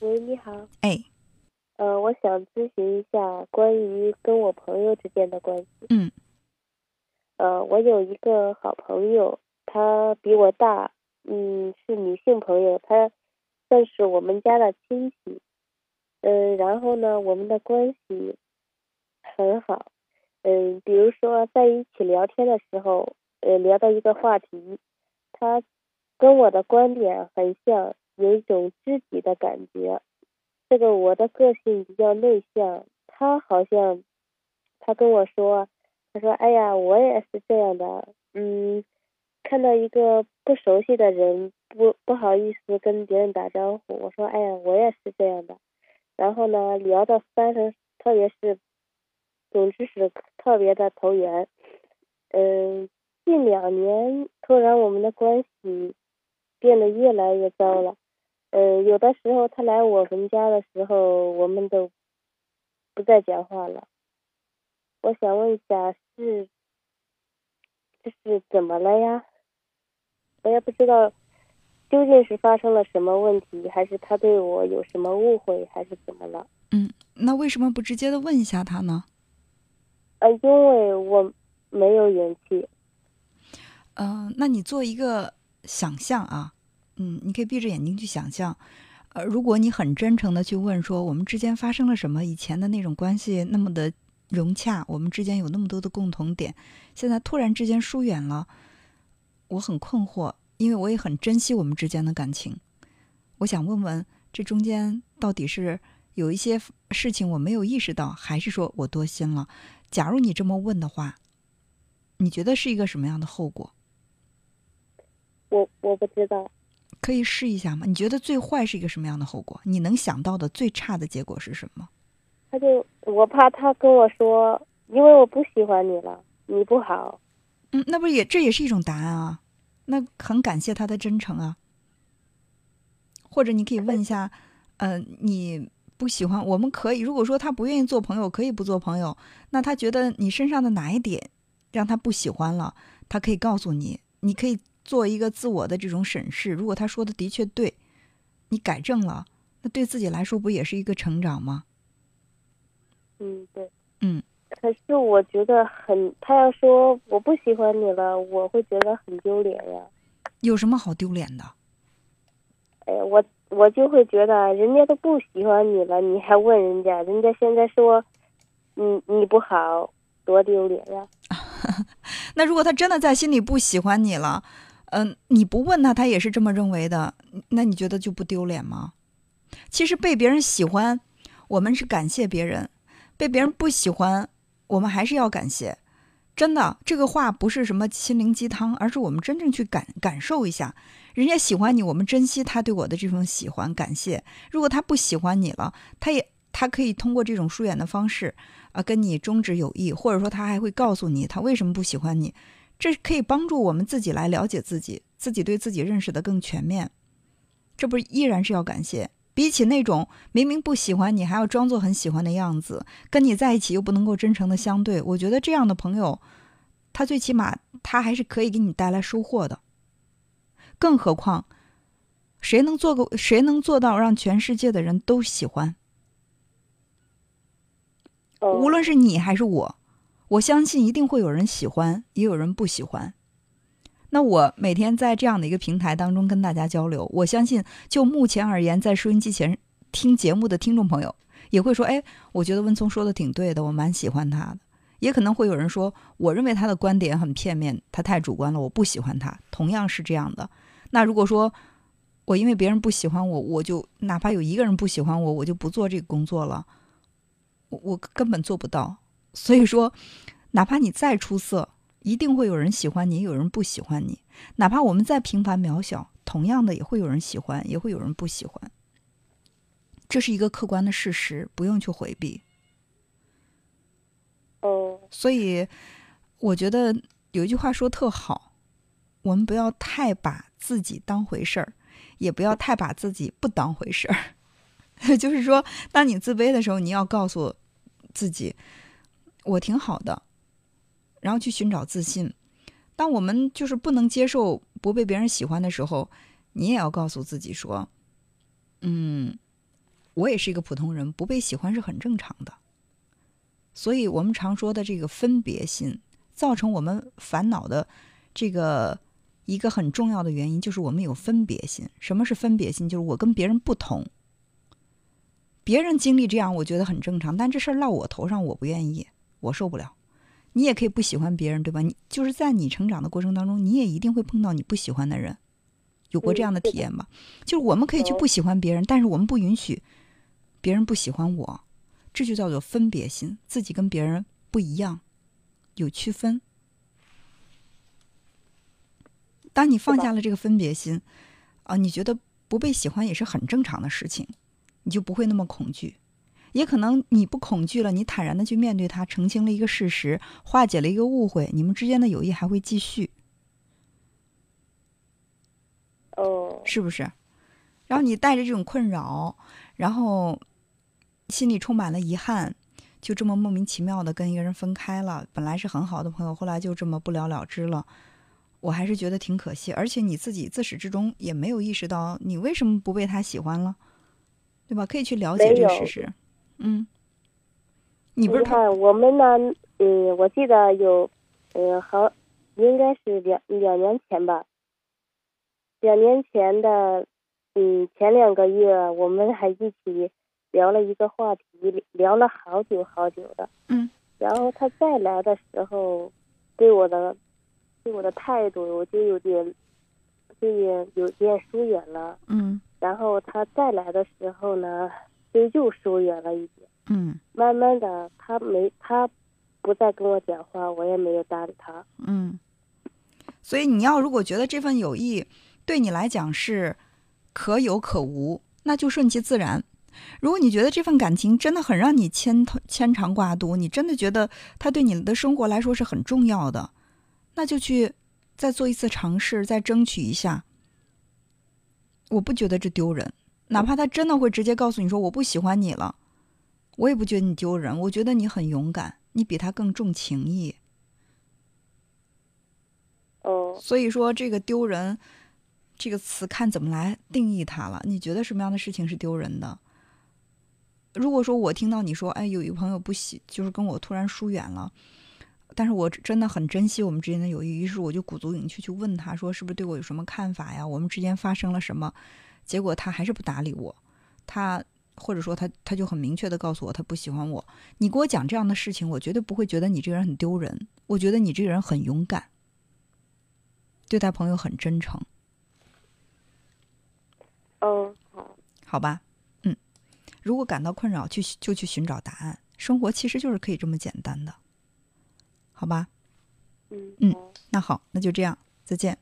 喂，你好。哎，呃，我想咨询一下关于跟我朋友之间的关系。嗯。呃，我有一个好朋友，她比我大，嗯，是女性朋友，她算是我们家的亲戚。嗯，然后呢，我们的关系很好。嗯，比如说在一起聊天的时候，呃，聊到一个话题，她跟我的观点很像。有一种知己的感觉，这个我的个性比较内向，他好像，他跟我说，他说，哎呀，我也是这样的，嗯，看到一个不熟悉的人，不不好意思跟别人打招呼，我说，哎呀，我也是这样的，然后呢，聊到三十，特别是，总之是特别的投缘，嗯，近两年突然我们的关系变得越来越糟了。呃，有的时候他来我们家的时候，我们都不再讲话了。我想问一下，是这是怎么了呀？我也不知道究竟是发生了什么问题，还是他对我有什么误会，还是怎么了？嗯，那为什么不直接的问一下他呢？呃，因为我没有勇气。嗯，那你做一个想象啊。嗯，你可以闭着眼睛去想象，呃，如果你很真诚的去问说，我们之间发生了什么？以前的那种关系那么的融洽，我们之间有那么多的共同点，现在突然之间疏远了，我很困惑，因为我也很珍惜我们之间的感情。我想问问，这中间到底是有一些事情我没有意识到，还是说我多心了？假如你这么问的话，你觉得是一个什么样的后果？我我不知道。可以试一下吗？你觉得最坏是一个什么样的后果？你能想到的最差的结果是什么？他就我怕他跟我说，因为我不喜欢你了，你不好。嗯，那不也这也是一种答案啊？那很感谢他的真诚啊。或者你可以问一下，呃，你不喜欢，我们可以如果说他不愿意做朋友，可以不做朋友。那他觉得你身上的哪一点让他不喜欢了，他可以告诉你，你可以。做一个自我的这种审视，如果他说的的确对，你改正了，那对自己来说不也是一个成长吗？嗯，对。嗯。可是我觉得很，他要说我不喜欢你了，我会觉得很丢脸呀。有什么好丢脸的？哎呀，我我就会觉得人家都不喜欢你了，你还问人家，人家现在说，你你不好，多丢脸呀。那如果他真的在心里不喜欢你了？嗯，你不问他，他也是这么认为的。那你觉得就不丢脸吗？其实被别人喜欢，我们是感谢别人；被别人不喜欢，我们还是要感谢。真的，这个话不是什么心灵鸡汤，而是我们真正去感感受一下。人家喜欢你，我们珍惜他对我的这份喜欢，感谢。如果他不喜欢你了，他也他可以通过这种疏远的方式啊，跟你终止友谊，或者说他还会告诉你他为什么不喜欢你。这可以帮助我们自己来了解自己，自己对自己认识的更全面。这不依然是要感谢？比起那种明明不喜欢你还要装作很喜欢的样子，跟你在一起又不能够真诚的相对，我觉得这样的朋友，他最起码他还是可以给你带来收获的。更何况，谁能做个谁能做到让全世界的人都喜欢？无论是你还是我。我相信一定会有人喜欢，也有人不喜欢。那我每天在这样的一个平台当中跟大家交流，我相信就目前而言，在收音机前听节目的听众朋友也会说：“哎，我觉得温聪说的挺对的，我蛮喜欢他的。”也可能会有人说：“我认为他的观点很片面，他太主观了，我不喜欢他。”同样是这样的。那如果说我因为别人不喜欢我，我就哪怕有一个人不喜欢我，我就不做这个工作了，我我根本做不到。所以说，哪怕你再出色，一定会有人喜欢你，有人不喜欢你。哪怕我们再平凡渺小，同样的也会有人喜欢，也会有人不喜欢。这是一个客观的事实，不用去回避。哦。所以，我觉得有一句话说特好：我们不要太把自己当回事儿，也不要太把自己不当回事儿。就是说，当你自卑的时候，你要告诉自己。我挺好的，然后去寻找自信。当我们就是不能接受不被别人喜欢的时候，你也要告诉自己说：“嗯，我也是一个普通人，不被喜欢是很正常的。所以我们常说的这个分别心，造成我们烦恼的这个一个很重要的原因，就是我们有分别心。什么是分别心？就是我跟别人不同。别人经历这样，我觉得很正常，但这事儿落我头上，我不愿意，我受不了。你也可以不喜欢别人，对吧？你就是在你成长的过程当中，你也一定会碰到你不喜欢的人，有过这样的体验吧？就是我们可以去不喜欢别人，但是我们不允许别人不喜欢我，这就叫做分别心，自己跟别人不一样，有区分。当你放下了这个分别心，啊，你觉得不被喜欢也是很正常的事情。你就不会那么恐惧，也可能你不恐惧了，你坦然的去面对它，澄清了一个事实，化解了一个误会，你们之间的友谊还会继续。哦，是不是？然后你带着这种困扰，然后心里充满了遗憾，就这么莫名其妙的跟一个人分开了，本来是很好的朋友，后来就这么不了了之了。我还是觉得挺可惜，而且你自己自始至终也没有意识到你为什么不被他喜欢了。对吧？可以去了解这个事实。嗯，你不是看我们呢？嗯，我记得有，嗯，好，应该是两两年前吧。两年前的，嗯，前两个月我们还一起聊了一个话题，聊了好久好久的。嗯。然后他再来的时候，对我的，对我的态度，我就有点，就也有点疏远了。嗯。然后他再来的时候呢，就又疏远了一点。嗯。慢慢的，他没他不再跟我讲话，我也没有搭理他。嗯。所以你要如果觉得这份友谊对你来讲是可有可无，那就顺其自然。如果你觉得这份感情真的很让你牵牵肠挂肚，你真的觉得他对你的生活来说是很重要的，那就去再做一次尝试，再争取一下。我不觉得这丢人，哪怕他真的会直接告诉你说我不喜欢你了，我也不觉得你丢人。我觉得你很勇敢，你比他更重情义。哦，所以说这个丢人这个词看怎么来定义它了。你觉得什么样的事情是丢人的？如果说我听到你说，哎，有一个朋友不喜，就是跟我突然疏远了。但是我真的很珍惜我们之间的友谊，于是我就鼓足勇气去问他说：“是不是对我有什么看法呀？我们之间发生了什么？”结果他还是不搭理我，他或者说他他就很明确的告诉我他不喜欢我。你给我讲这样的事情，我绝对不会觉得你这个人很丢人，我觉得你这个人很勇敢，对待朋友很真诚。嗯，好，好吧，嗯，如果感到困扰，去就去寻找答案。生活其实就是可以这么简单的。好吧，嗯嗯，那好，那就这样，再见。